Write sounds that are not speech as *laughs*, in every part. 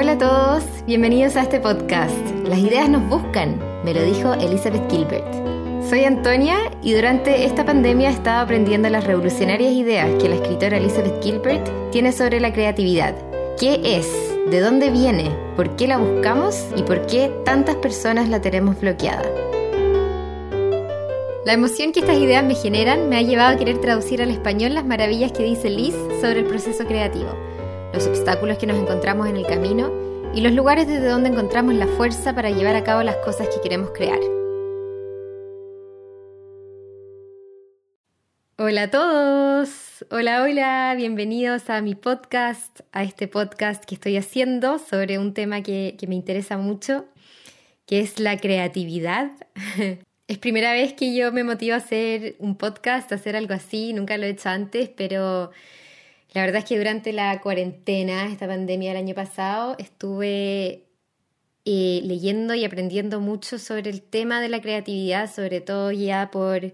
Hola a todos, bienvenidos a este podcast. Las ideas nos buscan, me lo dijo Elizabeth Gilbert. Soy Antonia y durante esta pandemia he estado aprendiendo las revolucionarias ideas que la escritora Elizabeth Gilbert tiene sobre la creatividad. ¿Qué es? ¿De dónde viene? ¿Por qué la buscamos? ¿Y por qué tantas personas la tenemos bloqueada? La emoción que estas ideas me generan me ha llevado a querer traducir al español las maravillas que dice Liz sobre el proceso creativo los obstáculos que nos encontramos en el camino y los lugares desde donde encontramos la fuerza para llevar a cabo las cosas que queremos crear. Hola a todos, hola, hola, bienvenidos a mi podcast, a este podcast que estoy haciendo sobre un tema que, que me interesa mucho, que es la creatividad. *laughs* Es primera vez que yo me motivo a hacer un podcast, a hacer algo así, nunca lo he hecho antes, pero la verdad es que durante la cuarentena, esta pandemia del año pasado, estuve eh, leyendo y aprendiendo mucho sobre el tema de la creatividad, sobre todo ya por,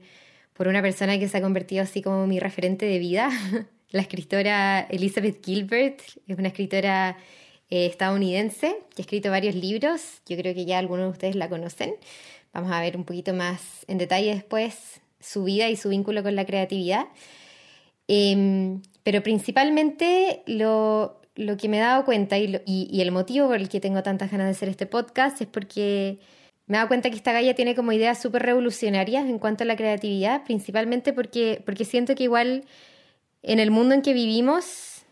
por una persona que se ha convertido así como mi referente de vida, *laughs* la escritora Elizabeth Gilbert, es una escritora eh, estadounidense que ha escrito varios libros, yo creo que ya algunos de ustedes la conocen. Vamos a ver un poquito más en detalle después su vida y su vínculo con la creatividad. Em, pero principalmente lo, que me he dado cuenta y, y, el motivo por el que tengo tantas ganas de hacer este podcast es porque me he dado cuenta que esta galla tiene como ideas súper revolucionarias en cuanto a la creatividad, principalmente porque, porque siento que igual en el mundo en que vivimos,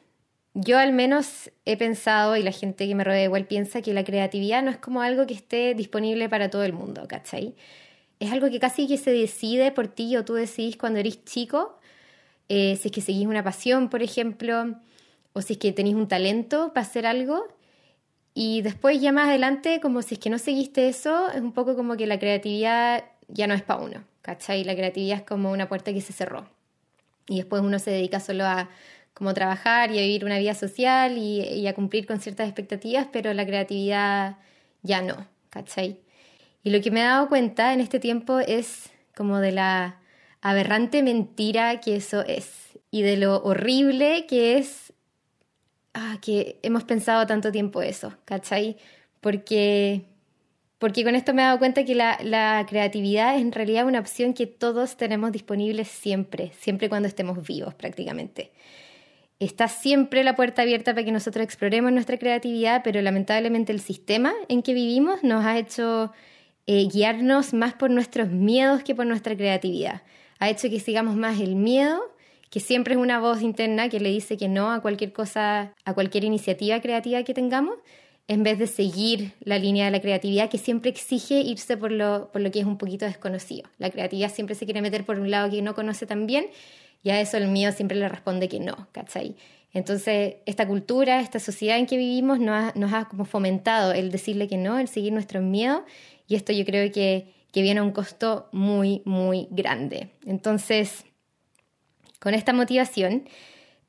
yo al menos he pensado, y la gente que me rodea igual piensa, que la creatividad no es como algo que esté disponible para todo el mundo, ¿cachai? Es algo que casi que se decide por ti o tú decidís cuando eres chico eh, si es que seguís una pasión, por ejemplo, o si es que tenéis un talento para hacer algo. Y después ya más adelante, como si es que no seguiste eso, es un poco como que la creatividad ya no es para uno, ¿cachai? La creatividad es como una puerta que se cerró. Y después uno se dedica solo a como trabajar y a vivir una vida social y, y a cumplir con ciertas expectativas, pero la creatividad ya no, ¿cachai? Y lo que me he dado cuenta en este tiempo es como de la aberrante mentira que eso es y de lo horrible que es ah, que hemos pensado tanto tiempo eso, ¿cachai? Porque, porque con esto me he dado cuenta que la, creatividad es en realidad una opción que todos tenemos disponible siempre, siempre cuando estemos vivos prácticamente. Está siempre la puerta abierta para que nosotros exploremos nuestra creatividad, pero lamentablemente el sistema en que vivimos nos ha hecho eh, guiarnos más por nuestros miedos que por nuestra creatividad ha hecho que sigamos más el miedo, que siempre es una voz interna que le dice que no a cualquier cosa, a cualquier iniciativa creativa que tengamos, en vez de seguir la línea de la creatividad que siempre exige irse por lo, por lo que es un poquito desconocido. La creatividad siempre se quiere meter por un lado que no conoce tan bien y a eso el miedo siempre le responde que no, ¿cachai? Entonces, esta cultura, esta sociedad en que vivimos nos ha, nos ha como fomentado el decirle que no, el seguir nuestros miedos y esto yo creo que que viene a un costo muy, muy grande. Entonces, con esta motivación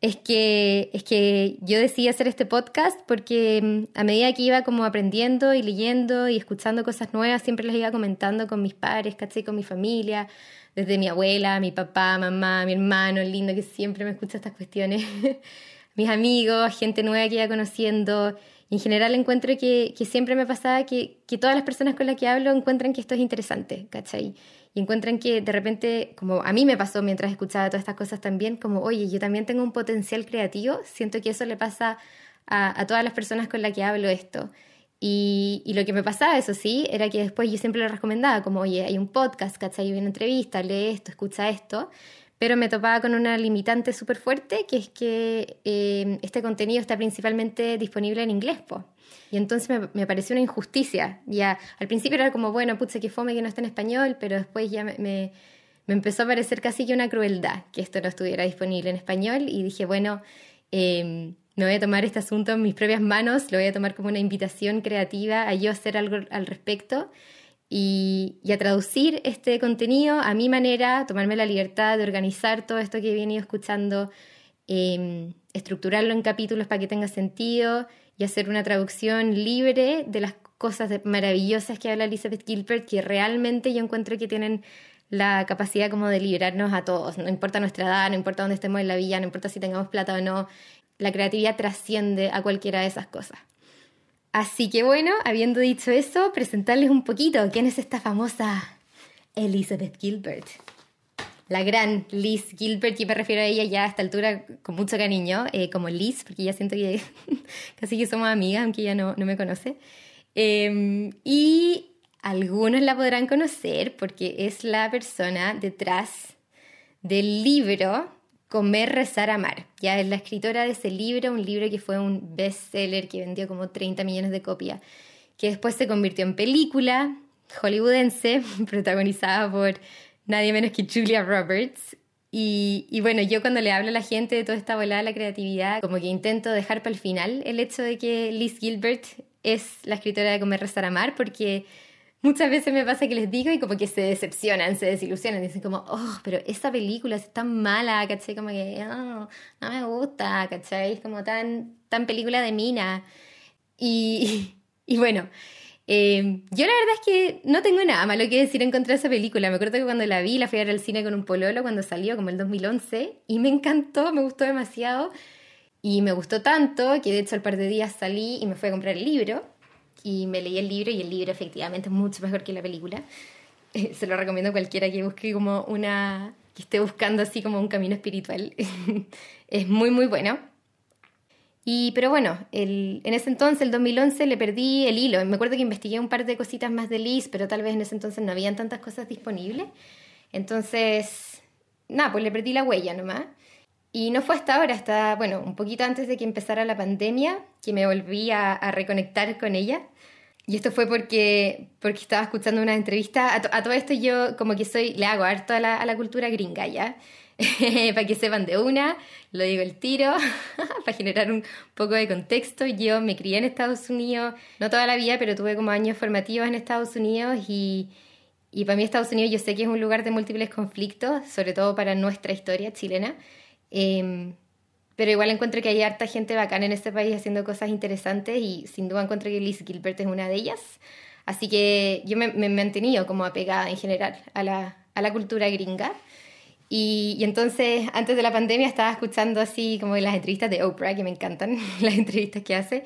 es que, es que yo decidí hacer este podcast porque mm, a medida que iba como aprendiendo y leyendo y escuchando cosas nuevas, siempre las iba comentando con mis padres, ¿cachai? Con mi familia, desde mi abuela, mi papá, mamá, mi hermano, el lindo que siempre me escucha estas cuestiones, *laughs* mis amigos, gente nueva que iba conociendo en general encuentro que, siempre me pasaba que, que, todas las personas con las que hablo encuentran que esto es interesante, ¿cachai? Y encuentran que de repente, como a mí me pasó mientras escuchaba todas estas cosas también, como, oye, yo también tengo un potencial creativo, siento que eso le pasa a, todas las personas con las que hablo esto. Y, y, lo que me pasaba, eso sí, era que después yo siempre lo recomendaba, como, oye, hay un podcast, ¿cachai? Hay una entrevista, lee esto, escucha esto pero me topaba con una limitante súper fuerte, que es que eh, este contenido está principalmente disponible en inglés, po. Y entonces me, me, pareció una injusticia. Ya, al principio era como, bueno, putze, que fome que no está en español, pero después ya me, me, empezó a parecer casi que una crueldad que esto no estuviera disponible en español y dije, bueno, eh, me voy a tomar este asunto en mis propias manos, lo voy a tomar como una invitación creativa a yo hacer algo al respecto y, a traducir este contenido a mi manera, tomarme la libertad de organizar todo esto que he venido escuchando, em, estructurarlo en capítulos para que tenga sentido y hacer una traducción libre de las cosas maravillosas que habla Elizabeth Gilbert, que realmente yo encuentro que tienen la capacidad como de liberarnos a todos, no importa nuestra edad, no importa dónde estemos en la villa, no importa si tengamos plata o no, la creatividad trasciende a cualquiera de esas cosas. Así que bueno, habiendo dicho eso, presentarles un poquito quién es esta famosa Elizabeth Gilbert. La gran Liz Gilbert, yo me refiero a ella ya a esta altura con mucho cariño, eh, como Liz, porque ya siento que *laughs* casi que somos amigas, aunque ella no, no me conoce. Em, y algunos la podrán conocer porque es la persona detrás del libro Comer, Rezar, Amar. Ya es la escritora de ese libro, un libro que fue un bestseller que vendió como 30 millones de copias, que después se convirtió en película hollywoodense, *laughs* protagonizada por nadie menos que Julia Roberts. Y, bueno, yo cuando le hablo a la gente de toda esta volada de la creatividad, como que intento dejar para el final el hecho de que Liz Gilbert es la escritora de Comer, Rezar, Amar, porque muchas veces me pasa que les digo y como que se decepcionan, se desilusionan, dicen como, oh, pero esa película es tan mala, ¿cachai? Como que oh, no me gusta, ¿cachai? Es como tan, tan película de mina. Y, *laughs* y bueno, eh, yo la verdad es que no tengo nada malo que decir en contra de esa película. Me acuerdo que cuando la vi, la fui a ver al cine con un pololo cuando salió, como el 2011, y me encantó, me gustó demasiado. Y me gustó tanto que de hecho al par de días salí y me fui a comprar el libro. Y me leí el libro y el libro efectivamente es mucho mejor que la película. *laughs* se lo recomiendo a cualquiera que busque como una... que esté buscando así como un camino espiritual. *laughs* es muy muy bueno. Y, pero bueno, el, en ese entonces, el 2011, le perdí el hilo. Me acuerdo que investigué un par de cositas más de Liz, pero tal vez en ese entonces no habían tantas cosas disponibles. Entonces, nada, pues le perdí la huella nomás. Y no fue hasta ahora, hasta, bueno, un poquito antes de que empezara la pandemia, que me volví a, reconectar con ella. Y esto fue porque, porque estaba escuchando una entrevista. A, todo esto yo como que soy, le hago harto a la, a la cultura gringa, ¿ya? *laughs* para que sepan de una, lo digo el tiro, *laughs* para generar un poco de contexto. Yo me crié en Estados Unidos, no toda la vida, pero tuve como años formativos en Estados Unidos y, y para mí Estados Unidos yo sé que es un lugar de múltiples conflictos, sobre todo para nuestra historia chilena. Em, pero igual encuentro que hay harta gente bacana en este país haciendo cosas interesantes y sin duda encuentro que Liz Gilbert es una de ellas. Así que yo me, me he mantenido como apegada en general a la, a la cultura gringa. Y, entonces, antes de la pandemia, estaba escuchando así como las entrevistas de Oprah, que me encantan *laughs* las entrevistas que hace.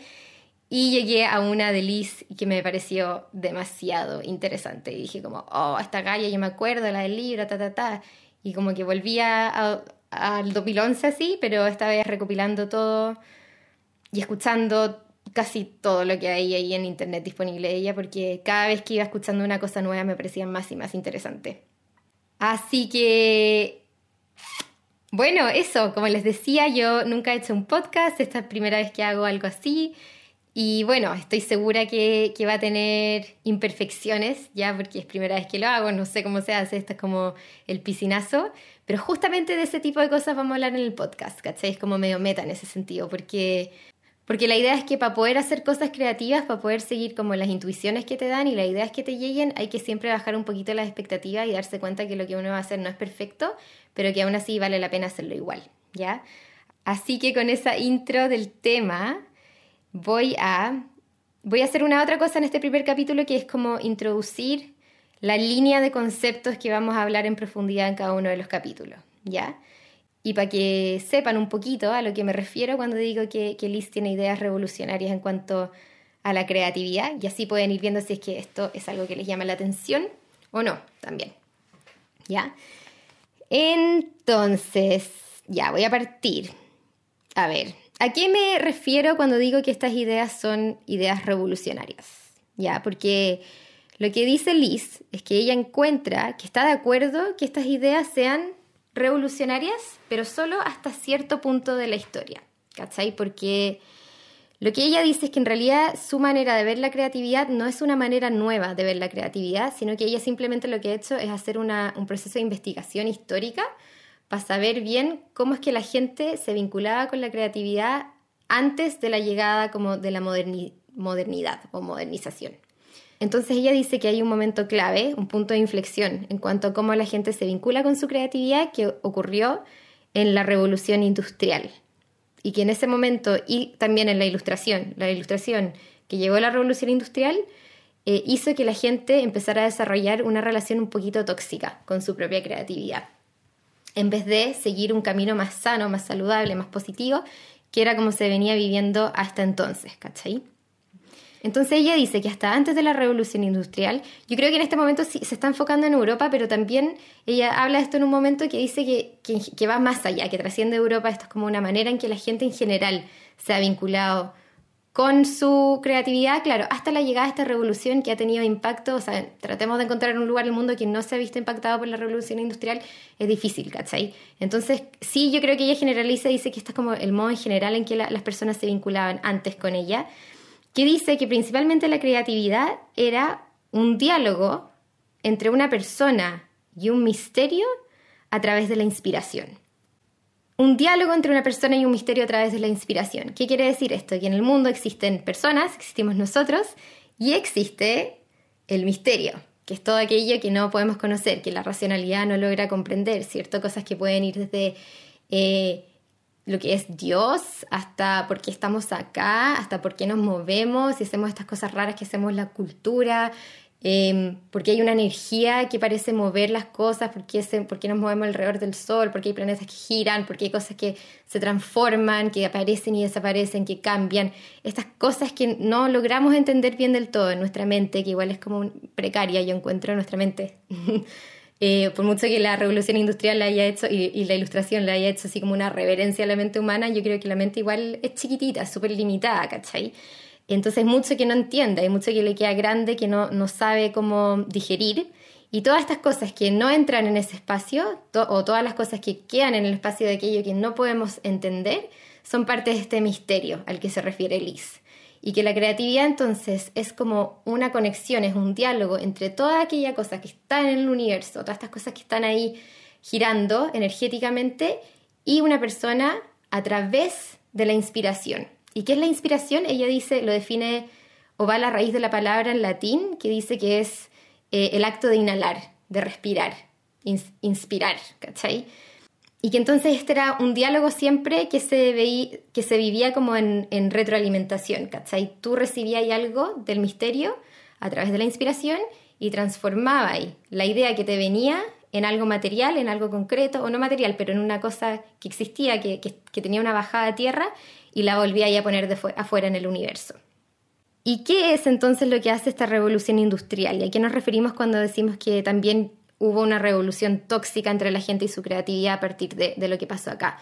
Y llegué a una de Liz que me pareció demasiado interesante. Y dije como, oh, esta galla, yo me acuerdo, la del libro, ta, ta, ta. Y como que volvía al 2011 así, pero esta vez recopilando todo y escuchando casi todo lo que hay ahí en internet disponible de ella, porque cada vez que iba escuchando una cosa nueva me parecía más y más interesante. Así que, bueno, eso, como les decía, yo nunca he hecho un podcast, esta es la primera vez que hago algo así. Y bueno, estoy segura que, va a tener imperfecciones, ya porque es primera vez que lo hago, no sé cómo se hace, esto es como el piscinazo, pero justamente de ese tipo de cosas vamos a hablar en el podcast, ¿cachai? Es como medio meta en ese sentido, porque porque la idea es que para poder hacer cosas creativas, para poder seguir como las intuiciones que te dan y las ideas que te lleguen, hay que siempre bajar un poquito las expectativas y darse cuenta que lo que uno va a hacer no es perfecto, pero que aún así vale la pena hacerlo igual, ¿ya? Así que con esa intro del tema voy a voy a hacer una otra cosa en este primer capítulo que es como introducir la línea de conceptos que vamos a hablar en profundidad en cada uno de los capítulos, ¿ya? Y para que sepan un poquito a lo que me refiero cuando digo que, que Liz tiene ideas revolucionarias en cuanto a la creatividad, y así pueden ir viendo si es que esto es algo que les llama la atención o no, también. ¿Ya? Entonces, ya voy a partir. A ver, ¿a qué me refiero cuando digo que estas ideas son ideas revolucionarias? Ya, porque lo que dice Liz es que ella encuentra que está de acuerdo que estas ideas sean revolucionarias, pero solo hasta cierto punto de la historia, ¿cachai? Porque lo que ella dice es que en realidad su manera de ver la creatividad no es una manera nueva de ver la creatividad, sino que ella simplemente lo que ha hecho es hacer un proceso de investigación histórica para saber bien cómo es que la gente se vinculaba con la creatividad antes de la llegada como de la modernidad o modernización. Entonces ella dice que hay un momento clave, un punto de inflexión en cuanto a cómo la gente se vincula con su creatividad que ocurrió en la revolución industrial. Y que en ese momento, y también en la ilustración, la ilustración que llegó a la revolución industrial, eh, hizo que la gente empezara a desarrollar una relación un poquito tóxica con su propia creatividad. En vez de seguir un camino más sano, más saludable, más positivo, que era como se venía viviendo hasta entonces, ¿cachai? Entonces ella dice que hasta antes de la revolución industrial, yo creo que en este momento sí, se está enfocando en Europa, pero también ella habla de esto en un momento que dice que, que, va más allá, que trasciende Europa, esto es como una manera en que la gente en general se ha vinculado con su creatividad, claro, hasta la llegada de esta revolución que ha tenido impacto, o sea, tratemos de encontrar un lugar en el mundo que no se ha visto impactado por la revolución industrial, es difícil, ¿cachai? Entonces, sí, yo creo que ella generaliza, dice que este es como el modo en general en que las personas se vinculaban antes con ella, que dice que principalmente la creatividad era un diálogo entre una persona y un misterio a través de la inspiración. Un diálogo entre una persona y un misterio a través de la inspiración. ¿Qué quiere decir esto? Que en el mundo existen personas, existimos nosotros, y existe el misterio, que es todo aquello que no podemos conocer, que la racionalidad no logra comprender, ¿cierto? Cosas que pueden ir desde eh, lo que es Dios, hasta por qué estamos acá, hasta por qué nos movemos y hacemos estas cosas raras que hacemos la cultura, eh, porque hay una energía que parece mover las cosas, por qué, por qué nos movemos alrededor del Sol, porque hay planetas que giran, porque hay cosas que se transforman, que aparecen y desaparecen, que cambian. Estas cosas que no logramos entender bien del todo en nuestra mente, que igual es como precaria, yo encuentro en nuestra mente. *laughs* Eh, por mucho que la revolución industrial la haya hecho y, la ilustración la haya hecho así como una reverencia a la mente humana, yo creo que la mente igual es chiquitita, súper limitada, ¿cachai? Entonces mucho que no entiende, hay mucho que le queda grande, que no, no sabe cómo digerir. Y todas estas cosas que no entran en ese espacio, o todas las cosas que quedan en el espacio de aquello que no podemos entender, son parte de este misterio al que se refiere Liz. Y que la creatividad entonces es como una conexión, es un diálogo entre toda aquella cosa que está en el universo, todas estas cosas que están ahí girando energéticamente y una persona a través de la inspiración. ¿Y qué es la inspiración? Ella dice, lo define o va a la raíz de la palabra en latín, que dice que es eh, el acto de inhalar, de respirar, inspirar, ¿cachai? Y que entonces este era un diálogo siempre que se, que se vivía como en, retroalimentación, ¿cachai? Tú recibías algo del misterio a través de la inspiración y transformabas la idea que te venía en algo material, en algo concreto, o no material, pero en una cosa que existía, que, tenía una bajada a tierra, y la volvía a poner afuera en el universo. ¿Y qué es entonces lo que hace esta revolución industrial? ¿Y a qué nos referimos cuando decimos que también hubo una revolución tóxica entre la gente y su creatividad a partir de, lo que pasó acá.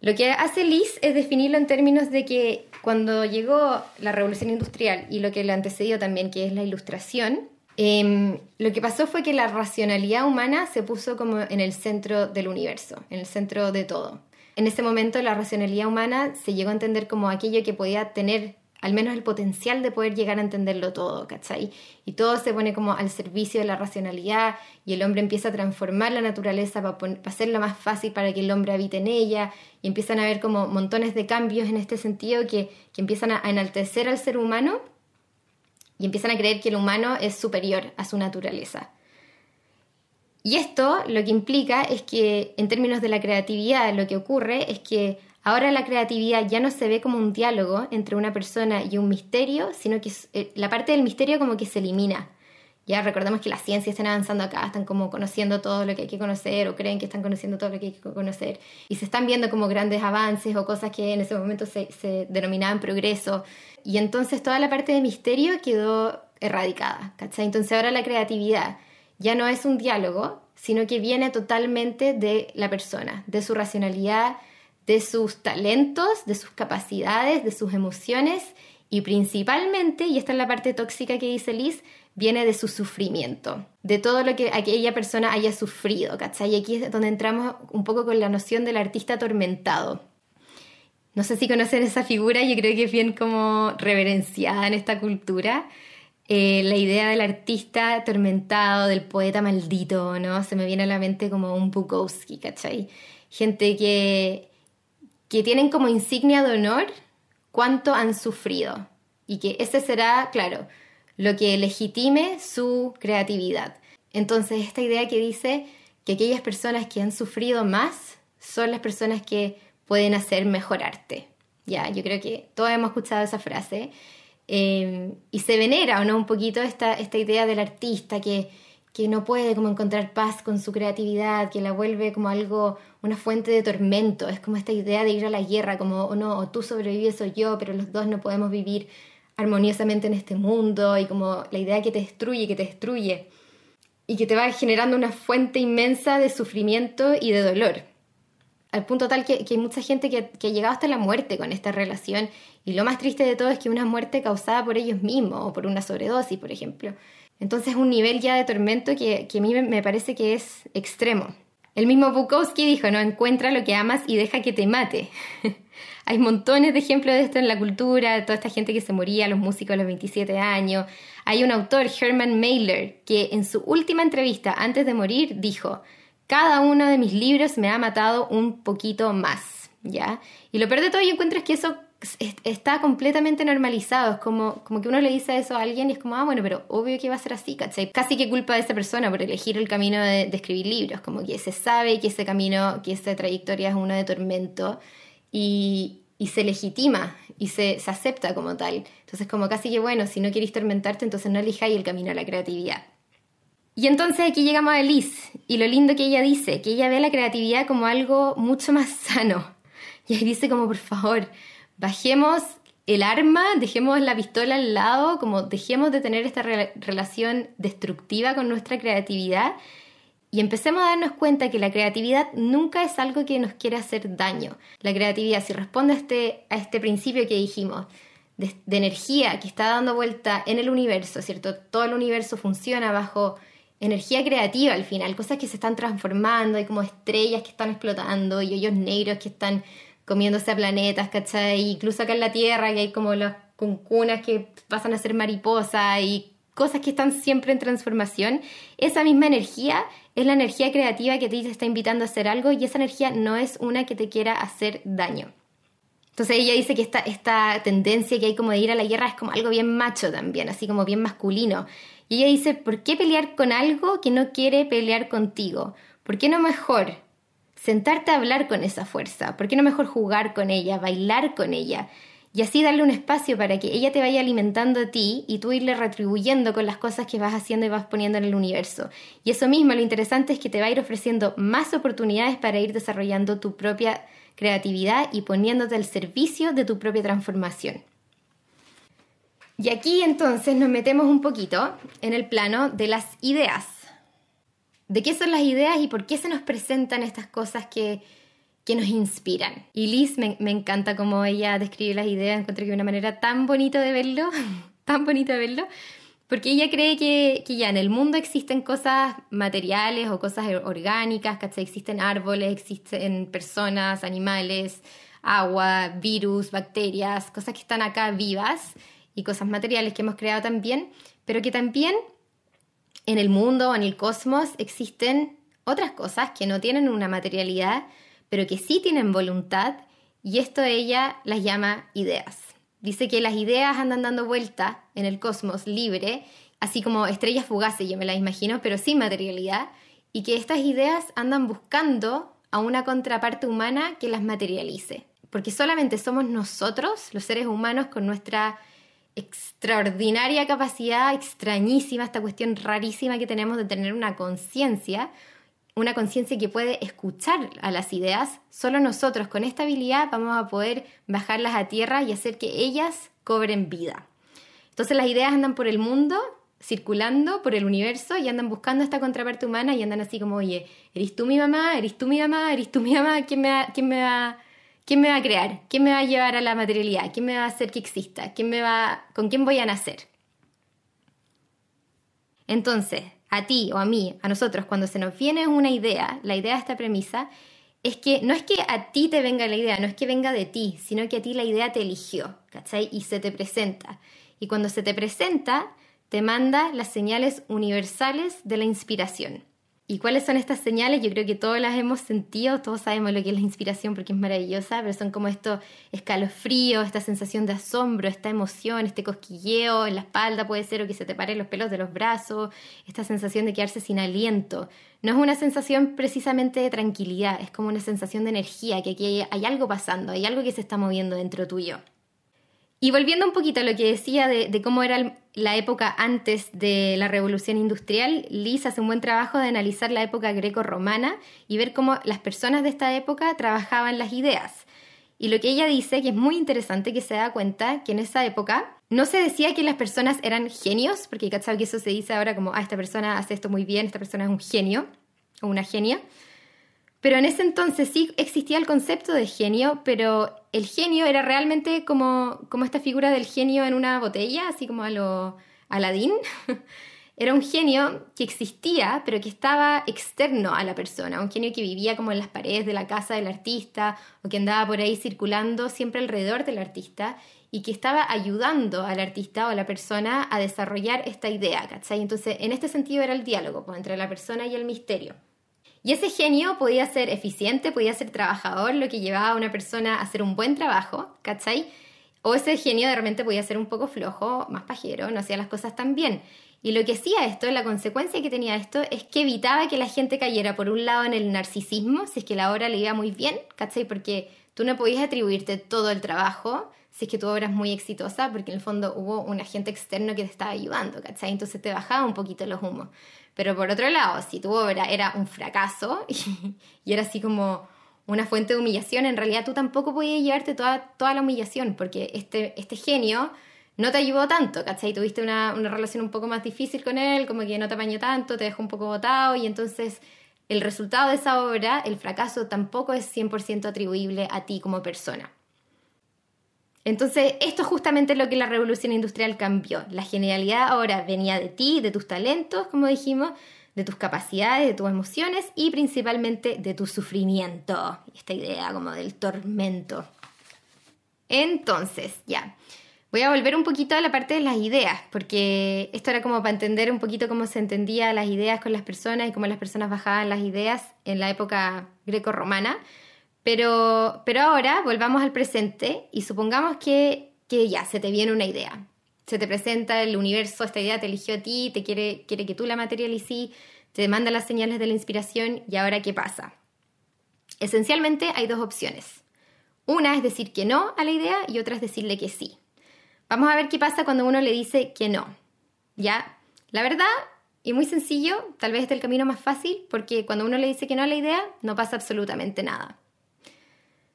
Lo que hace Liz es definirlo en términos de que cuando llegó la revolución industrial y lo que le antecedió también, que es la ilustración, em, lo que pasó fue que la racionalidad humana se puso como en el centro del universo, en el centro de todo. En ese momento la racionalidad humana se llegó a entender como aquello que podía tener al menos el potencial de poder llegar a entenderlo todo, ¿cachai? Y todo se pone como al servicio de la racionalidad y el hombre empieza a transformar la naturaleza para, hacerla más fácil para que el hombre habite en ella y empiezan a haber como montones de cambios en este sentido que, que empiezan a enaltecer al ser humano y empiezan a creer que el humano es superior a su naturaleza. Y esto lo que implica es que en términos de la creatividad lo que ocurre es que Ahora la creatividad ya no se ve como un diálogo entre una persona y un misterio, sino que eh, la parte del misterio como que se elimina. Ya recordemos que las ciencias están avanzando acá, están como conociendo todo lo que hay que conocer o creen que están conociendo todo lo que hay que conocer y se están viendo como grandes avances o cosas que en ese momento se, denominaban progreso y entonces toda la parte de misterio quedó erradicada, ¿cachai? Entonces ahora la creatividad ya no es un diálogo, sino que viene totalmente de la persona, de su racionalidad, de sus talentos, de sus capacidades, de sus emociones y principalmente, y esta es la parte tóxica que dice Liz, viene de su sufrimiento, de todo lo que aquella persona haya sufrido, ¿cachai? Y aquí es donde entramos un poco con la noción del artista atormentado. No sé si conocen esa figura, yo creo que es bien como reverenciada en esta cultura. Eh, la idea del artista atormentado, del poeta maldito, ¿no? Se me viene a la mente como un Bukowski, ¿cachai? Gente que que tienen como insignia de honor cuánto han sufrido y que ese será, claro, lo que legitime su creatividad. Entonces, esta idea que dice que aquellas personas que han sufrido más son las personas que pueden hacer mejor arte. Ya, yo creo que todos hemos escuchado esa frase. Eh, y se venera, ¿o no? Un poquito esta, esta idea del artista que, que no puede como encontrar paz con su creatividad, que la vuelve como algo, una fuente de tormento. Es como esta idea de ir a la guerra, como, o oh, no, o tú sobrevives o yo, pero los dos no podemos vivir armoniosamente en este mundo y como la idea que te destruye, que te destruye y que te va generando una fuente inmensa de sufrimiento y de dolor. Al punto tal que, hay mucha gente que, que, ha llegado hasta la muerte con esta relación y lo más triste de todo es que una muerte causada por ellos mismos o por una sobredosis, por ejemplo. Entonces un nivel ya de tormento que, que a mí me parece que es extremo. El mismo Bukowski dijo, no, encuentra lo que amas y deja que te mate. *laughs* Hay montones de ejemplos de esto en la cultura, toda esta gente que se moría, los músicos a los 27 años. Hay un autor, Herman Mailer, que en su última entrevista antes de morir dijo, cada uno de mis libros me ha matado un poquito más, ¿ya? Y lo peor de todo yo encuentro es que eso está completamente normalizado. Es como, como que uno le dice eso a alguien y es como, ah, bueno, pero obvio que va a ser así, ¿cachai? Casi que culpa de esa persona por elegir el camino de, escribir libros. Como que se sabe que ese camino, que esa trayectoria es uno de tormento y, y se legitima y se, se, acepta como tal. Entonces, como casi que, bueno, si no queréis tormentarte, entonces no elijáis el camino a la creatividad. Y entonces aquí llegamos a Liz y lo lindo que ella dice, que ella ve la creatividad como algo mucho más *laughs* sano. Y ahí dice como, por favor, bajemos el arma, dejemos la pistola al lado, como dejemos de tener esta relación destructiva con nuestra creatividad y empecemos a darnos cuenta que la creatividad nunca es algo que nos quiere hacer daño. La creatividad, si responde a este, a este principio que dijimos, de, de, energía que está dando vuelta en el universo, ¿cierto? Todo el universo funciona bajo energía creativa al final, cosas que se están transformando, hay como estrellas que están explotando y hoyos negros que están comiéndose a planetas, ¿cachai? Incluso acá en la Tierra, que hay como las cuncunas que pasan a ser mariposas y cosas que están siempre en transformación. Esa misma energía es la energía creativa que te está invitando a hacer algo y esa energía no es una que te quiera hacer daño. Entonces ella dice que esta, esta tendencia que hay como de ir a la guerra es como algo bien macho también, así como bien masculino. Y ella dice, ¿por qué pelear con algo que no quiere pelear contigo? ¿Por qué no mejor sentarte a hablar con esa fuerza? ¿Por qué no mejor jugar con ella, bailar con ella? Y así darle un espacio para que ella te vaya alimentando a ti y tú irle retribuyendo con las cosas que vas haciendo y vas poniendo en el universo. Y eso mismo, lo interesante es que te va a ir ofreciendo más oportunidades para ir desarrollando tu propia creatividad y poniéndote al servicio de tu propia transformación. Y aquí entonces nos metemos un poquito en el plano de las ideas de qué son las ideas y por qué se nos presentan estas cosas que, que nos inspiran. Y Liz me, me, encanta cómo ella describe las ideas, encuentro que es una manera tan bonita de verlo, *laughs* tan bonita de verlo, porque ella cree que, que, ya en el mundo existen cosas materiales o cosas orgánicas, ¿cachai? Existen árboles, existen personas, animales, agua, virus, bacterias, cosas que están acá vivas y cosas materiales que hemos creado también, pero que también en el mundo o en el cosmos existen otras cosas que no tienen una materialidad, pero que sí tienen voluntad, y esto ella las llama ideas. Dice que las ideas andan dando vuelta en el cosmos libre, así como estrellas fugaces, yo me las imagino, pero sin materialidad, y que estas ideas andan buscando a una contraparte humana que las materialice. Porque solamente somos nosotros, los seres humanos, con nuestra extraordinaria capacidad, extrañísima, esta cuestión rarísima que tenemos de tener una conciencia, una conciencia que puede escuchar a las ideas, solo nosotros con esta habilidad vamos a poder bajarlas a tierra y hacer que ellas cobren vida. Entonces las ideas andan por el mundo, circulando por el universo y andan buscando esta contraparte humana y andan así como, oye, ¿eres tú mi mamá? ¿Eres tú mi mamá? ¿Eres tú mi mamá? ¿Quién me quién me va ¿Quién me va a crear? ¿Quién me va a llevar a la materialidad? ¿Quién me va a hacer que exista? ¿Quién me va, ¿Con quién voy a nacer? Entonces, a ti o a mí, a nosotros, cuando se nos viene una idea, la idea de esta premisa, es que no es que a ti te venga la idea, no es que venga de ti, sino que a ti la idea te eligió, ¿cachai? Y se te presenta. Y cuando se te presenta, te manda las señales universales de la inspiración. ¿Y cuáles son estas señales? Yo creo que todas las hemos sentido, todos sabemos lo que es la inspiración porque es maravillosa, pero son como estos escalofríos, esta sensación de asombro, esta emoción, este cosquilleo en la espalda puede ser o que se te paren los pelos de los brazos, esta sensación de quedarse sin aliento. No es una sensación precisamente de tranquilidad, es como una sensación de energía, que aquí hay, hay algo pasando, hay algo que se está moviendo dentro tuyo. Y volviendo un poquito a lo que decía de, cómo era la época antes de la revolución industrial, Liz hace un buen trabajo de analizar la época greco-romana y ver cómo las personas de esta época trabajaban las ideas. Y lo que ella dice, que es muy interesante, que se da cuenta que en esa época no se decía que las personas eran genios, porque ¿cachai? que eso se dice ahora como, ah, esta persona hace esto muy bien, esta persona es un genio o una genia. Pero en ese entonces sí existía el concepto de genio, pero el genio era realmente como, como esta figura del genio en una botella, así como a lo Aladín. *laughs* Era un genio que existía, pero que estaba externo a la persona, un genio que vivía como en las paredes de la casa del artista o que andaba por ahí circulando siempre alrededor del artista y que estaba ayudando al artista o a la persona a desarrollar esta idea, ¿cachai? Entonces, en este sentido era el diálogo pues, entre la persona y el misterio. Y ese genio podía ser eficiente, podía ser trabajador, lo que llevaba a una persona a hacer un buen trabajo, ¿cachai? O ese genio de repente podía ser un poco flojo, más pajero, no hacía las cosas tan bien. Y lo que hacía esto, la consecuencia que tenía esto, es que evitaba que la gente cayera por un lado en el narcisismo, si es que la obra le iba muy bien, ¿cachai? Porque tú no podías atribuirte todo el trabajo si es que tu obra es muy exitosa, porque en el fondo hubo un agente externo que te estaba ayudando, ¿cachai? Entonces te bajaba un poquito los humos. Pero por otro lado, si tu obra era un fracaso *laughs* y, era así como una fuente de humillación, en realidad tú tampoco podías llevarte toda, toda la humillación, porque este, este genio no te ayudó tanto, ¿cachai? Tuviste una, una, relación un poco más difícil con él, como que no te apañó tanto, te dejó un poco botado y entonces el resultado de esa obra, el fracaso, tampoco es 100% atribuible a ti como persona. Entonces, esto es justamente lo que la revolución industrial cambió. La genialidad ahora venía de ti, de tus talentos, como dijimos, de tus capacidades, de tus emociones y principalmente de tu sufrimiento. Esta idea como del tormento. Entonces, ya. Voy a volver un poquito a la parte de las ideas, porque esto era como para entender un poquito cómo se entendía las ideas con las personas y cómo las personas bajaban las ideas en la época greco-romana. Pero, pero ahora volvamos al presente y supongamos que, que ya se te viene una idea. Se te presenta el universo, esta idea te eligió a ti, te quiere, quiere que tú la materialices, te manda las señales de la inspiración y ahora ¿qué pasa? Esencialmente hay dos opciones. Una es decir que no a la idea y otra es decirle que sí. Vamos a ver qué pasa cuando uno le dice que no. ¿Ya? La verdad, y muy sencillo, tal vez es el camino más fácil, porque cuando uno le dice que no a la idea, no pasa absolutamente nada.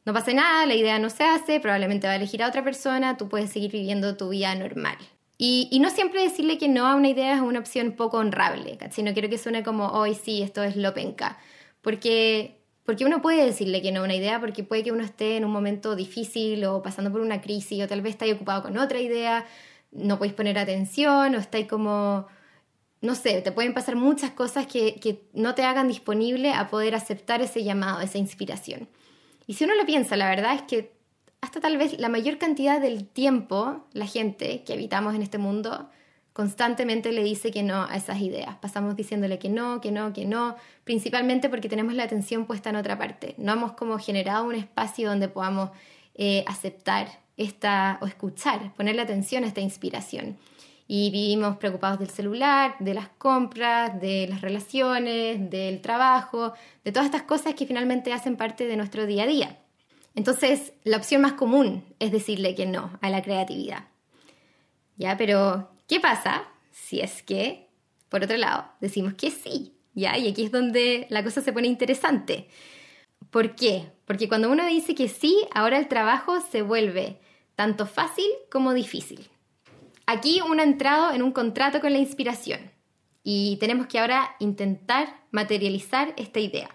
No pasa nada, la idea no se hace, probablemente va a elegir a otra persona, tú puedes seguir viviendo tu vida normal. Y, y no siempre decirle que no a una idea es una opción poco honrable, ¿cachai? No quiero que suene como, hoy sí, esto es lo penca. Porque porque uno puede decirle que no a una idea, porque puede que uno esté en un momento difícil o pasando por una crisis, o tal vez estáis ocupado con otra idea, no podéis poner atención, o estáis como, no sé, te pueden pasar muchas cosas que, que no te hagan disponible a poder aceptar ese llamado, esa inspiración. Y si uno lo piensa, la verdad es que hasta tal vez la mayor cantidad del tiempo, la gente que habitamos en este mundo, constantemente le dice que no a esas ideas. Pasamos diciéndole que no, que no, que no, principalmente porque tenemos la atención puesta en otra parte. No hemos como generado un espacio donde podamos eh, aceptar esta o escuchar, ponerle atención a esta inspiración. Y vivimos preocupados del celular, de las compras, de las relaciones, del trabajo, de todas estas cosas que finalmente hacen parte de nuestro día a día. Entonces, la opción más común es decirle que no a la creatividad. Ya, pero ¿Qué pasa si es que, por otro lado, decimos que sí? ¿Ya? Y aquí es donde la cosa se pone interesante. ¿Por qué? Porque cuando uno dice que sí, ahora el trabajo se vuelve tanto fácil como difícil. Aquí uno ha entrado en un contrato con la inspiración y tenemos que ahora intentar materializar esta idea.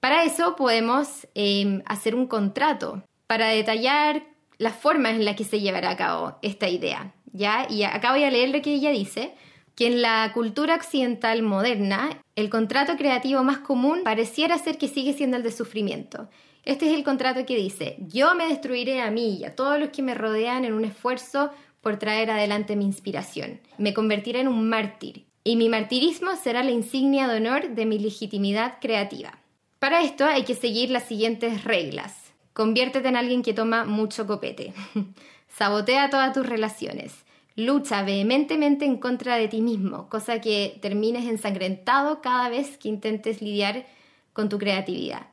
Para eso podemos em, hacer un contrato para detallar las formas en las que se llevará a cabo esta idea. ¿ya? Y acá voy a leer lo que ella dice, que en la cultura occidental moderna, el contrato creativo más común pareciera ser que sigue siendo el de sufrimiento. Este es el contrato que dice, yo me destruiré a mí y a todos los que me rodean en un esfuerzo por traer adelante mi inspiración. Me convertiré en un mártir y mi martirismo será la insignia de honor de mi legitimidad creativa. Para esto hay que seguir las siguientes reglas. Conviértete en alguien que toma mucho copete. *laughs* Sabotea todas tus relaciones. Lucha vehementemente en contra de ti mismo, cosa que termines ensangrentado cada vez que intentes lidiar con tu creatividad.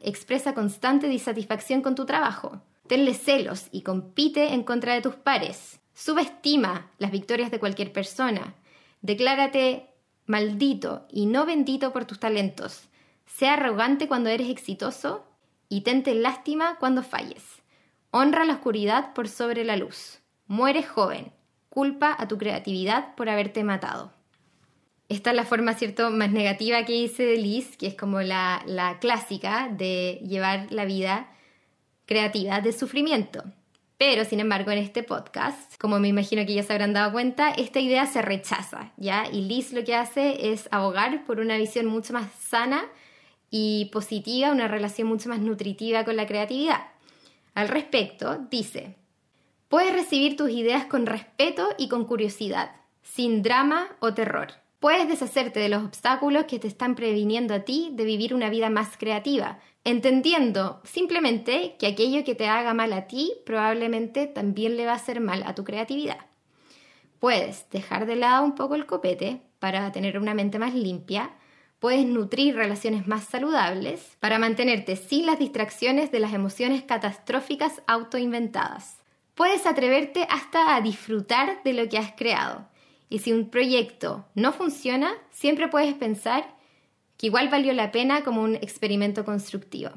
Expresa constante disatisfacción con tu trabajo. Tenle celos y compite en contra de tus pares. Subestima las victorias de cualquier persona. Declárate maldito y no bendito por tus talentos. Sea arrogante cuando eres exitoso y tente lástima cuando falles. Honra la oscuridad por sobre la luz. Mueres joven. Culpa a tu creatividad por haberte matado. Esta es la forma, ¿cierto?, más negativa que dice Liz, que es como la, la clásica de llevar la vida creativa de sufrimiento. Pero, sin embargo, en este podcast, como me imagino que ya se habrán dado cuenta, esta idea se rechaza, ¿ya? Y Liz lo que hace es abogar por una visión mucho más sana y positiva, una relación mucho más nutritiva con la creatividad. Al respecto, dice, puedes recibir tus ideas con respeto y con curiosidad, sin drama o terror. Puedes deshacerte de los obstáculos que te están previniendo a ti de vivir una vida más creativa, entendiendo simplemente que aquello que te haga mal a ti probablemente también le va a hacer mal a tu creatividad. Puedes dejar de lado un poco el copete para tener una mente más limpia, puedes nutrir relaciones más saludables para mantenerte sin las distracciones de las emociones catastróficas autoinventadas. Puedes atreverte hasta a disfrutar de lo que has creado. Y si un proyecto no funciona, siempre puedes pensar que igual valió la pena como un experimento constructivo.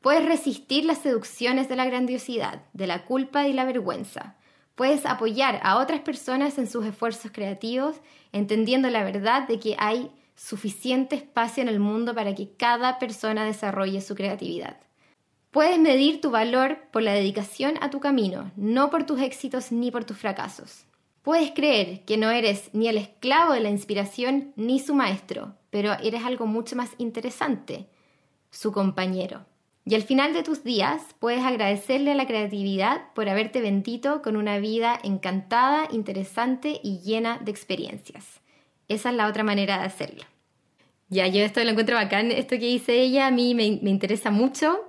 Puedes resistir las seducciones de la grandiosidad, de la culpa y la vergüenza. Puedes apoyar a otras personas en sus esfuerzos creativos, entendiendo la verdad de que hay suficiente espacio en el mundo para que cada persona desarrolle su creatividad. Puedes medir tu valor por la dedicación a tu camino, no por tus éxitos ni por tus fracasos. Puedes creer que no eres ni el esclavo de la inspiración ni su maestro, pero eres algo mucho más interesante, su compañero. Y al final de tus días puedes agradecerle a la creatividad por haberte bendito con una vida encantada, interesante y llena de experiencias. Esa es la otra manera de hacerlo. Ya, yo esto lo encuentro bacán, esto que dice ella a mí me, me interesa mucho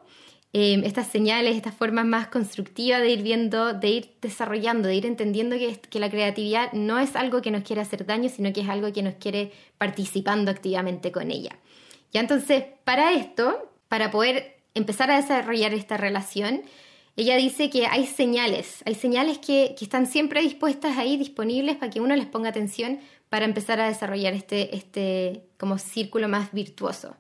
Em, estas señales, estas formas más constructivas de ir viendo, de ir desarrollando, de ir entendiendo que, que, la creatividad no es algo que nos quiere hacer daño, sino que es algo que nos quiere participando activamente con ella. Ya entonces, para esto, para poder empezar a desarrollar esta relación, ella dice que hay señales, hay señales que, que están siempre dispuestas ahí, disponibles para que uno les ponga atención para empezar a desarrollar este, este como círculo más virtuoso.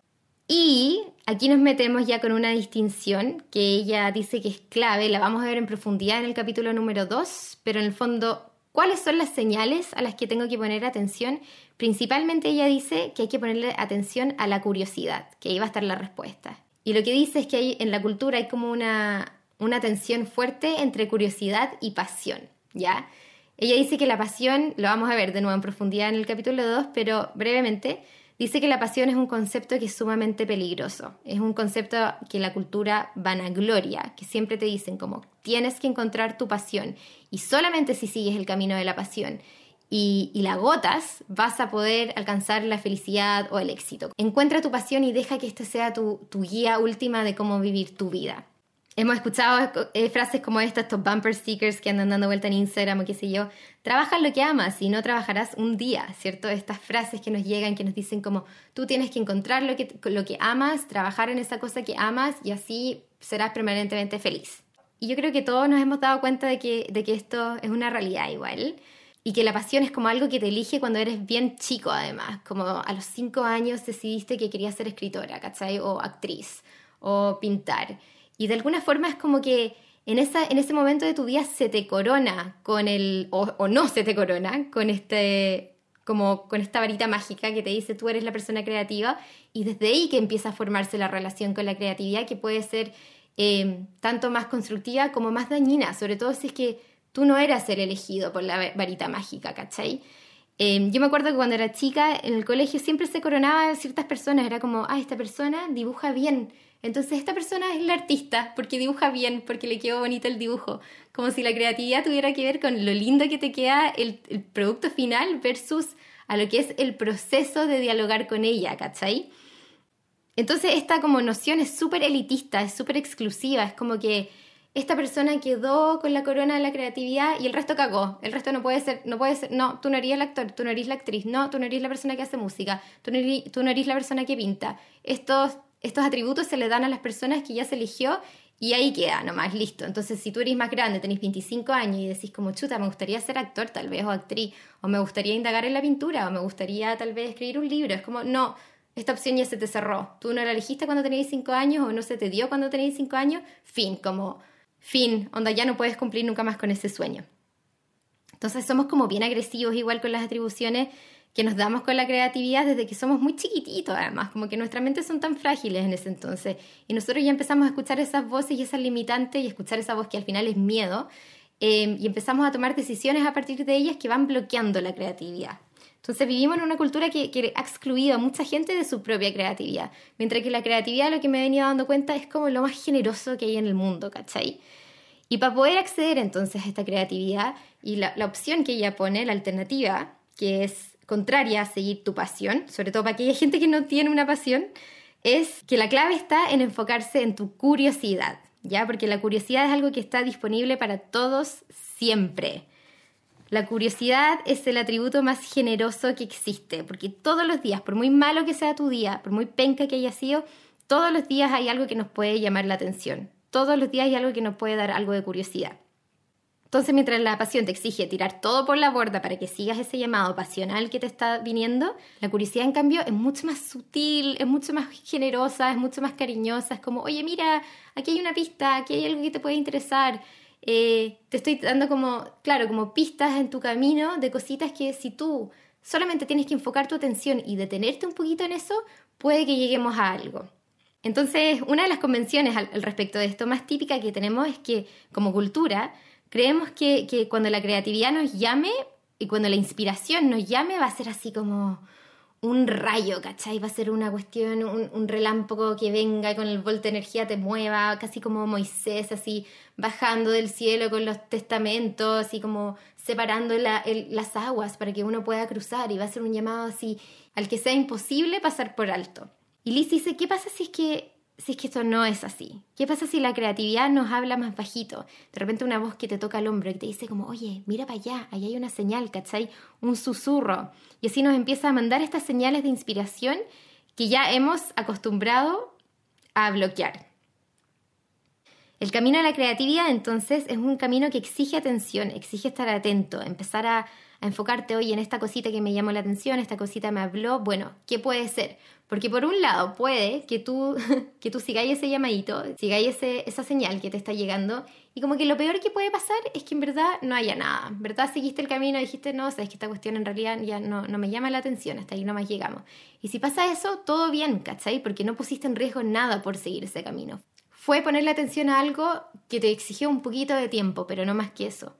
Y aquí nos metemos ya con una distinción que ella dice que es clave, la vamos a ver en profundidad en el capítulo número 2, pero en el fondo, ¿cuáles son las señales a las que tengo que poner atención? Principalmente ella dice que hay que ponerle atención a la curiosidad, que ahí va a estar la respuesta. Y lo que dice es que hay, en la cultura hay como una, una tensión fuerte entre curiosidad y pasión, ¿ya? Ella dice que la pasión, lo vamos a ver de nuevo en profundidad en el capítulo 2, pero brevemente, Dice que la pasión es un concepto que es sumamente peligroso. Es un concepto que la cultura vanagloria, que siempre te dicen como tienes que encontrar tu pasión y solamente si sigues el camino de la pasión y, la agotas, vas a poder alcanzar la felicidad o el éxito. Encuentra tu pasión y deja que esta sea tu, tu guía última de cómo vivir tu vida. Hemos escuchado eh, frases como estas, estos bumper stickers que andan dando vuelta en Instagram o qué sé yo. Trabaja lo que amas y no trabajarás un día, ¿cierto? Estas frases que nos llegan, que nos dicen como tú tienes que encontrar lo que, lo que amas, trabajar en esa cosa que amas y así serás permanentemente feliz. Y yo creo que todos nos hemos dado cuenta de que, de que esto es una realidad igual y que la pasión es como algo que te elige cuando eres bien chico además, como a los cinco años decidiste que querías ser escritora, ¿cachai? O actriz o pintar. Y de alguna forma es como que en, esa, en ese momento de tu vida se te corona con el, o, no se te corona con este, como con esta varita mágica que te dice tú eres la persona creativa y desde ahí que empieza a formarse la relación con la creatividad que puede ser eh, tanto más constructiva como más dañina, sobre todo si es que tú no eras el elegido por la varita mágica, ¿cachai? Eh, yo me acuerdo que cuando era chica en el colegio siempre se coronaba ciertas personas, era como, ah, esta persona dibuja bien, entonces esta persona es la artista porque dibuja bien, porque le quedó bonito el dibujo. Como si la creatividad tuviera que ver con lo lindo que te queda el, producto final versus a lo que es el proceso de dialogar con ella, ¿cachai? Entonces esta como noción es súper elitista, es súper exclusiva, es como que esta persona quedó con la corona de la creatividad y el resto cagó. El resto no puede ser, no puede ser, no, tú no eres el actor, tú no eres la actriz, no, tú no eres la persona que hace música, tú no eres, tú no eres la persona que pinta. Estos estos atributos se le dan a las personas que ya se eligió y ahí queda nomás, listo. Entonces, si tú eres más grande, tenés 25 años y decís como, chuta, me gustaría ser actor tal vez o actriz, o me gustaría indagar en la pintura, o me gustaría tal vez escribir un libro, es como, no, esta opción ya se te cerró. Tú no la elegiste cuando tenías 5 años o no se te dio cuando tenías 5 años, fin, como fin, onda ya no puedes cumplir nunca más con ese sueño. Entonces somos como bien agresivos igual con las atribuciones que nos damos con la creatividad desde que somos muy chiquititos, además, como que nuestras mentes son tan frágiles en ese entonces. Y nosotros ya empezamos a escuchar esas voces y esas limitantes y escuchar esa voz que al final es miedo. Eh, y empezamos a tomar decisiones a partir de ellas que van bloqueando la creatividad. Entonces vivimos en una cultura que, que, ha excluido a mucha gente de su propia creatividad, mientras que la creatividad, lo que me he venido dando cuenta, es como lo más generoso que hay en el mundo, ¿cachai? Y para poder acceder entonces a esta creatividad y la, la opción que ella pone, la alternativa, que es contraria a seguir tu pasión, sobre todo para aquella gente que no tiene una pasión, es que la clave está en enfocarse en tu curiosidad, ¿ya? Porque la curiosidad es algo que está disponible para todos siempre. La curiosidad es el atributo más generoso que existe, porque todos los días, por muy malo que sea tu día, por muy penca que haya sido, todos los días hay algo que nos puede llamar la atención. Todos los días hay algo que nos puede dar algo de curiosidad. Entonces, mientras la pasión te exige tirar todo por la borda para que sigas ese llamado pasional que te está viniendo, la curiosidad, en cambio, es mucho más sutil, es mucho más generosa, es mucho más cariñosa. Es como, oye, mira, aquí hay una pista, aquí hay algo que te puede interesar. Eh, te estoy dando como, claro, como pistas en tu camino de cositas que si tú solamente tienes que enfocar tu atención y detenerte un poquito en eso, puede que lleguemos a algo. Entonces, una de las convenciones al respecto de esto más típica que tenemos es que como cultura, creemos que, cuando la creatividad nos llame y cuando la inspiración nos llame va a ser así como un rayo, ¿cachai? Va a ser una cuestión, un, relámpago que venga y con el volto de energía te mueva, casi como Moisés, así bajando del cielo con los testamentos y como separando las aguas para que uno pueda cruzar y va a ser un llamado así al que sea imposible pasar por alto. Y Liz dice, ¿qué pasa si es que si es que esto no es así? ¿Qué pasa si la creatividad nos habla más bajito? De repente una voz que te toca al hombro y te dice como, oye, mira para allá, ahí hay una señal, ¿cachai? Un susurro. Y así nos empieza a mandar estas señales de inspiración que ya hemos acostumbrado a bloquear. El camino a la creatividad entonces es un camino que exige atención, exige estar atento, empezar a, a enfocarte hoy en esta cosita que me llamó la atención, esta cosita me habló, bueno, ¿qué puede ser? Porque por un lado puede que tú, *laughs* que tú sigáis ese llamadito, sigáis ese, esa señal que te está llegando y como que lo peor que puede pasar es que en verdad no haya nada, ¿verdad? Seguiste el camino dijiste, no, sabes que esta cuestión en realidad ya no, no me llama la atención, hasta ahí nomás llegamos. Y si pasa eso, todo bien, ¿cachai? Porque no pusiste en riesgo nada por seguir ese camino. Fue ponerle atención a algo que te exigió un poquito de tiempo, pero no más que eso.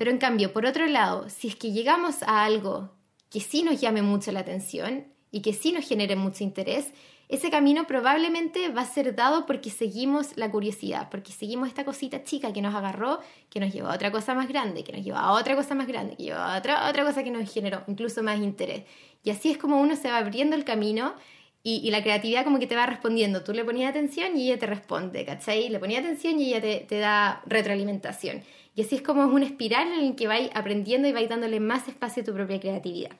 Pero en cambio, por otro lado, si es que llegamos a algo que sí nos llame mucho la atención y que sí nos genere mucho interés, ese camino probablemente va a ser dado porque seguimos la curiosidad, porque seguimos esta cosita chica que nos agarró, que nos llevó a otra cosa más grande, que nos llevó a otra cosa más grande, que llevó a otra, otra cosa que nos generó incluso más interés. Y así es como uno se va abriendo el camino y, la creatividad como que te va respondiendo. Tú le ponías atención y ella te responde, ¿cachai? Le ponías atención y ella te, da retroalimentación. Y así es como es una espiral en la que vais aprendiendo y vais dándole más espacio a tu propia creatividad.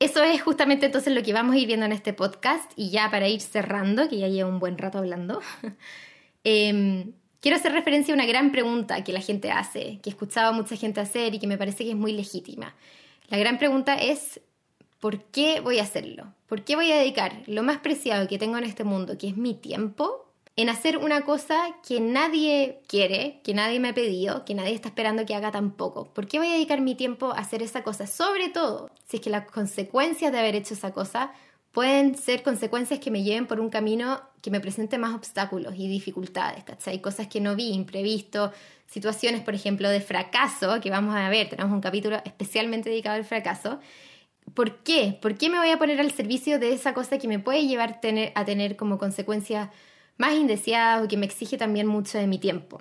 Eso es justamente entonces lo que vamos a ir viendo en este podcast y ya para ir cerrando, que ya llevo un buen rato hablando, *laughs* em, quiero hacer referencia a una gran pregunta que la gente hace, que he escuchado a mucha gente hacer y que me parece que es muy legítima. La gran pregunta es, ¿por qué voy a hacerlo? ¿Por qué voy a dedicar lo más preciado que tengo en este mundo, que es mi tiempo, en hacer una cosa que nadie quiere, que nadie me ha pedido, que nadie está esperando que haga tampoco. ¿Por qué voy a dedicar mi tiempo a hacer esa cosa? Sobre todo si es que las consecuencias de haber hecho esa cosa pueden ser consecuencias que me lleven por un camino que me presente más obstáculos y dificultades, ¿cachai? Cosas que no vi, imprevisto, situaciones, por ejemplo, de fracaso, que vamos a ver, tenemos un capítulo especialmente dedicado al fracaso. ¿Por qué? ¿Por qué me voy a poner al servicio de esa cosa que me puede llevar a tener como consecuencia más indeseada o que me exige también mucho de mi tiempo.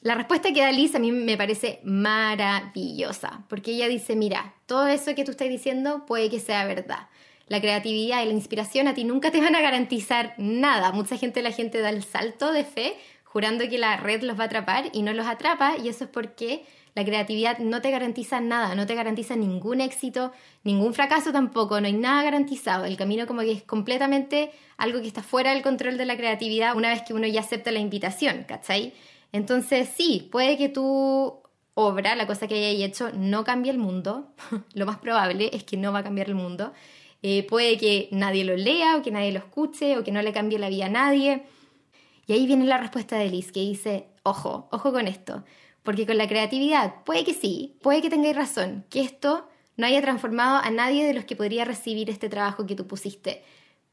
La respuesta que da Liz a mí me parece maravillosa, porque ella dice, mira, todo eso que tú estás diciendo puede que sea verdad. La creatividad y la inspiración a ti nunca te van a garantizar nada. Mucha gente, la gente da el salto de fe jurando que la red los va a atrapar y no los atrapa y eso es porque la creatividad no te garantiza nada, no te garantiza ningún éxito, ningún fracaso tampoco, no hay nada garantizado. El camino como que es completamente algo que está fuera del control de la creatividad una vez que uno ya acepta la invitación, ¿cachai? Entonces sí, puede que tu obra, la cosa que hayas hecho, no cambie el mundo. *laughs* lo más probable es que no va a cambiar el mundo. Eh, puede que nadie lo lea o que nadie lo escuche o que no le cambie la vida a nadie. Y ahí viene la respuesta de Liz, que dice, ojo, ojo con esto, porque con la creatividad puede que sí, puede que tengáis razón, que esto no haya transformado a nadie de los que podría recibir este trabajo que tú pusiste.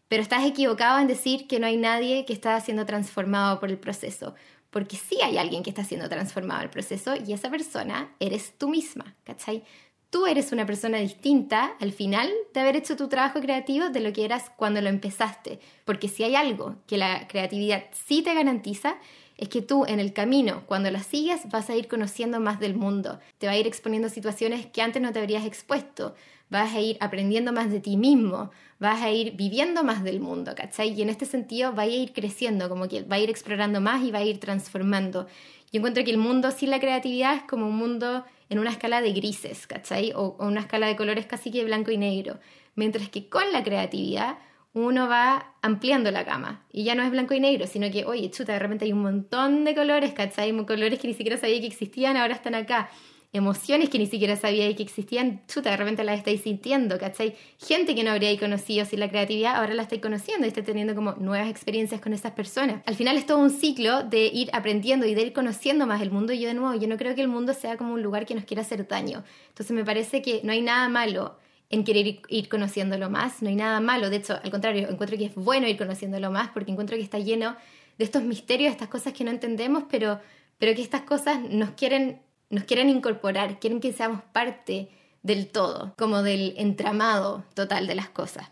Pero estás equivocado en decir que no hay nadie que está siendo transformado por el proceso, porque sí hay alguien que está siendo transformado el proceso y esa persona eres tú misma, ¿cachai? Tú eres una persona distinta al final de haber hecho tu trabajo creativo de lo que eras cuando lo empezaste, porque si hay algo que la creatividad sí te garantiza, es que tú en el camino, cuando la sigues, vas a ir conociendo más del mundo, te va a ir exponiendo situaciones que antes no te habrías expuesto, vas a ir aprendiendo más de ti mismo, vas a ir viviendo más del mundo, ¿cachai? Y en este sentido va a ir creciendo, como que va a ir explorando más y va a ir transformando. Yo encuentro que el mundo sin la creatividad es como un mundo en una escala de grises, ¿cachai? O, o una escala de colores casi que blanco y negro. Mientras que con la creatividad uno va ampliando la gama y ya no es blanco y negro, sino que, oye, chuta, de repente hay un montón de colores, ¿cachai? Colores que ni siquiera sabía que existían, ahora están acá. Emociones que ni siquiera sabía que existían, chuta, de repente las estáis sintiendo, ¿cachai? Gente que no habríais conocido sin la creatividad, ahora la estáis conociendo y estáis teniendo como nuevas experiencias con esas personas. Al final es todo un ciclo de ir aprendiendo y de ir conociendo más el mundo y yo de nuevo, yo no creo que el mundo sea como un lugar que nos quiera hacer daño. Entonces me parece que no hay nada malo en querer ir, conociéndolo más, no hay nada malo, de hecho, al contrario, encuentro que es bueno ir conociéndolo más porque encuentro que está lleno de estos misterios, estas cosas que no entendemos, pero, pero que estas cosas nos quieren, nos quieren incorporar, quieren que seamos parte del todo, como del entramado total de las cosas.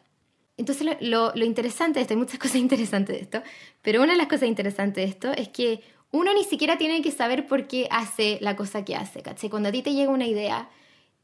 Entonces lo, lo, interesante de esto, hay muchas *laughs* cosas interesantes de esto, pero una de las cosas interesantes de esto es que uno ni siquiera tiene que saber por qué hace la cosa que hace, ¿cachai? Cuando a ti te llega una idea,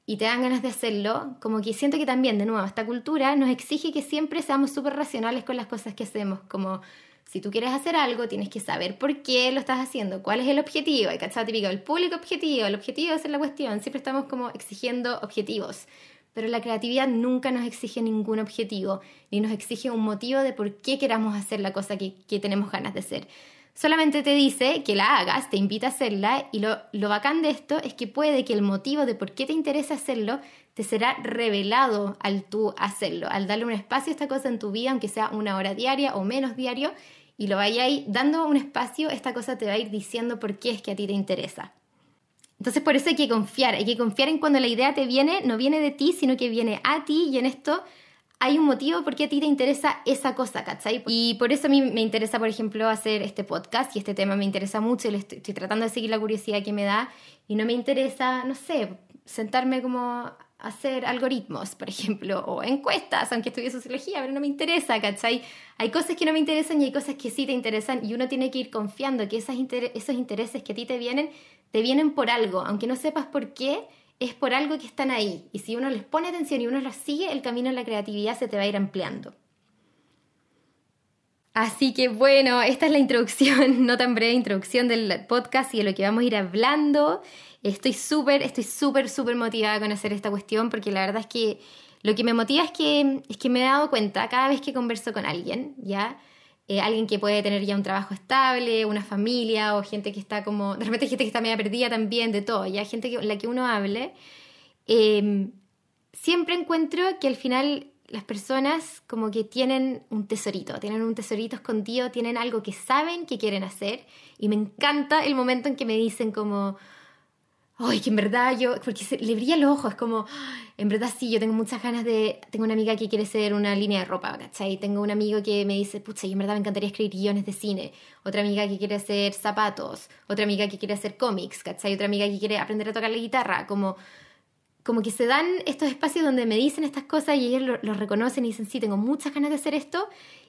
y te dan ganas de hacerlo, como que siento que también, de nuevo, esta cultura nos exige que siempre seamos súper racionales con las cosas que hacemos, como si tú quieres hacer algo, tienes que saber por qué lo estás haciendo, cuál es el objetivo, hay cachado típico, el público objetivo, el objetivo hacer la cuestión, siempre estamos como exigiendo objetivos, pero la creatividad nunca nos exige ningún objetivo, ni nos exige un motivo de por qué queramos hacer la cosa que, que tenemos ganas de hacer solamente te dice que la hagas, te invita a hacerla y lo, lo bacán de esto es que puede que el motivo de por qué te interesa hacerlo te será revelado al tú hacerlo, al darle un espacio a esta cosa en tu vida, aunque sea una hora diaria o menos diario, y lo vayáis dando un espacio, esta cosa te va a ir diciendo por qué es que a ti te interesa. Entonces por eso hay que confiar, hay que confiar en cuando la idea te viene, no viene de ti, sino que viene a ti y en esto hay un motivo por qué a ti te interesa esa cosa, ¿cachai? Y por eso a mí me interesa, por ejemplo, hacer este podcast y este tema me interesa mucho y estoy, tratando de seguir la curiosidad que me da y no me interesa, no sé, sentarme como hacer algoritmos, por ejemplo, *laughs* o encuestas, aunque estudie sociología, pero no me interesa, ¿cachai? Hay cosas que no me interesan y hay cosas que sí te interesan y uno tiene que ir confiando que esos intereses que a ti te vienen, te vienen por algo, aunque no sepas por qué, es por algo que están ahí. Y si uno les pone atención y uno los sigue, el camino de la creatividad se te va a ir ampliando. Así que bueno, esta es la introducción, *laughs* no tan breve introducción del podcast y de lo que vamos a ir hablando. Estoy súper, estoy súper, súper motivada con hacer esta cuestión porque la verdad es que lo que me motiva es que, es que me he dado cuenta cada vez que converso con alguien, ¿ya? Eh, alguien que puede tener ya un trabajo estable, una familia o gente que está como, de repente gente que está media perdida también, de todo, ya gente que la que uno hable, em, siempre encuentro que al final las personas como que tienen un tesorito, tienen un tesorito escondido, tienen algo que saben que quieren hacer y me encanta el momento en que me dicen como, ay, que en verdad yo, porque le brilla los ojos, es como, en verdad sí, yo tengo muchas ganas de, tengo una amiga que quiere ser una línea de ropa, ¿cachai? Tengo un amigo que me dice, pucha, yo en verdad me encantaría escribir guiones de cine, otra amiga que quiere hacer zapatos, otra amiga que quiere hacer cómics, ¿cachai? Otra amiga que quiere aprender a tocar la guitarra, como, como que se dan estos espacios donde me dicen estas cosas y ellos los reconocen y dicen, sí, tengo muchas ganas de hacer esto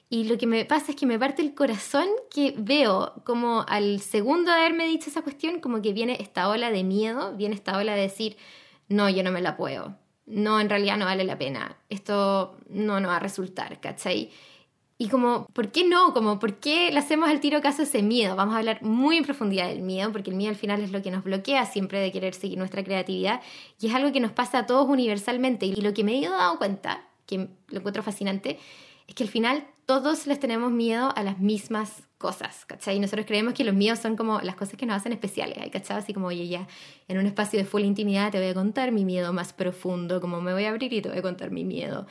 y lo que me pasa es que me parte el corazón que veo como al segundo de haberme dicho esa cuestión, como que viene esta ola de miedo, viene esta ola de decir, no, yo no me la puedo, no, en realidad no vale la pena, esto no, no va a resultar, ¿cachai? Y como, ¿por qué no? Como, ¿por qué le hacemos al tiro caso a ese miedo? Vamos a hablar muy en profundidad del miedo, porque el miedo al final es lo que nos bloquea siempre de querer seguir nuestra creatividad y es algo que nos pasa a todos universalmente. Y lo que me he dado cuenta, que lo encuentro fascinante, es que al final todos les tenemos miedo a las mismas cosas, ¿cachai? Y nosotros creemos que los miedos son como las cosas que nos hacen especiales, ¿cachai? Así como, oye, ya en un espacio de full intimidad te voy a contar mi miedo más profundo, como me voy a abrir y te voy a contar mi miedo.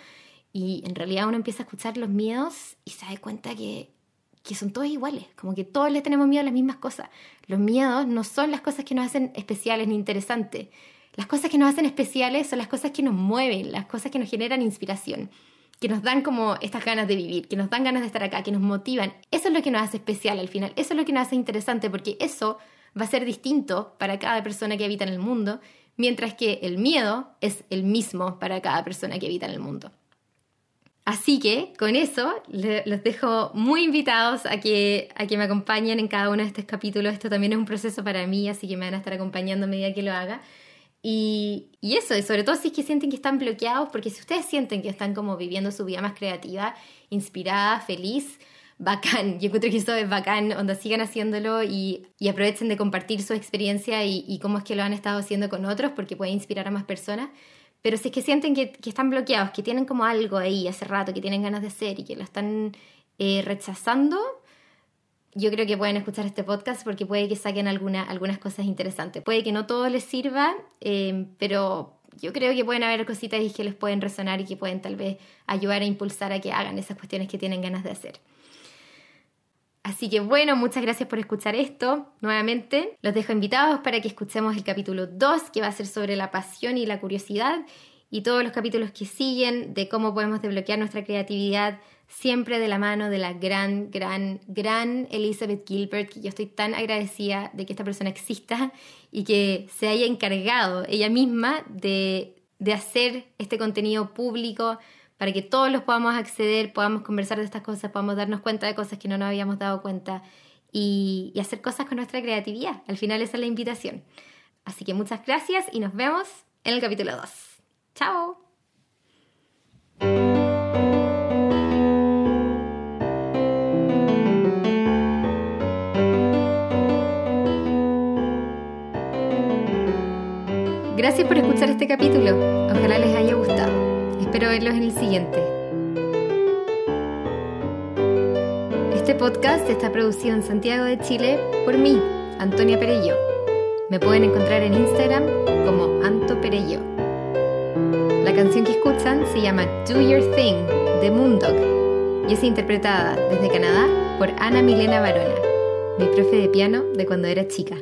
Y en realidad uno empieza a escuchar los miedos y se da cuenta que, que son todos iguales, como que todos le tenemos miedo a las mismas cosas. Los miedos no son las cosas que nos hacen especiales ni interesantes. Las cosas que nos hacen especiales son las cosas que nos mueven, las cosas que nos generan inspiración, que nos dan como estas ganas de vivir, que nos dan ganas de estar acá, que nos motivan. Eso es lo que nos hace especial al final, eso es lo que nos hace interesante, porque eso va a ser distinto para cada persona que habita en el mundo, mientras que el miedo es el mismo para cada persona que habita en el mundo. Así que con eso los dejo muy invitados a que, a que me acompañen en cada uno de estos capítulos. Esto también es un proceso para mí, así que me van a estar acompañando a medida que lo haga. Y, y eso, y sobre todo si es que sienten que están bloqueados, porque si ustedes sienten que están como viviendo su vida más creativa, inspirada, feliz, bacán. *laughs* Yo encuentro que eso es bacán, onda sigan haciéndolo y, y aprovechen de compartir su experiencia y, y, cómo es que lo han estado haciendo con otros, porque puede inspirar a más personas. Pero si es que sienten que, que, están bloqueados, que tienen como algo ahí hace rato, que tienen ganas de hacer y que lo están eh, rechazando, yo creo que pueden escuchar este podcast porque puede que saquen alguna, algunas cosas interesantes. Puede que no todo les sirva, eh, pero yo creo que pueden haber cositas que les pueden resonar y que pueden tal vez ayudar a impulsar a que hagan esas cuestiones que tienen ganas de hacer. Así que bueno, muchas gracias por escuchar esto. Nuevamente, los dejo invitados para que escuchemos el capítulo 2, que va a ser sobre la pasión y la curiosidad, y todos los capítulos que siguen de cómo podemos desbloquear nuestra creatividad, siempre de la mano de la gran, gran, gran Elizabeth Gilbert, que yo estoy tan agradecida de que esta persona exista y que se haya encargado ella misma de, de hacer este contenido público para que todos los podamos acceder, podamos conversar de estas cosas, podamos darnos cuenta de cosas que no nos habíamos dado cuenta y, y hacer cosas con nuestra creatividad. Al final esa es la invitación. Así que muchas gracias y nos vemos en el capítulo 2. ¡Chao! Gracias por escuchar este capítulo. Ojalá les haya gustado. Espero verlos en el siguiente. Este podcast está producido en Santiago de Chile por mí, Antonia Perello. Me pueden encontrar en Instagram como Anto Perello. La canción que escuchan se llama Do Your Thing de Moondog y es interpretada desde Canadá por Ana Milena Barona, mi profe de piano de cuando era chica.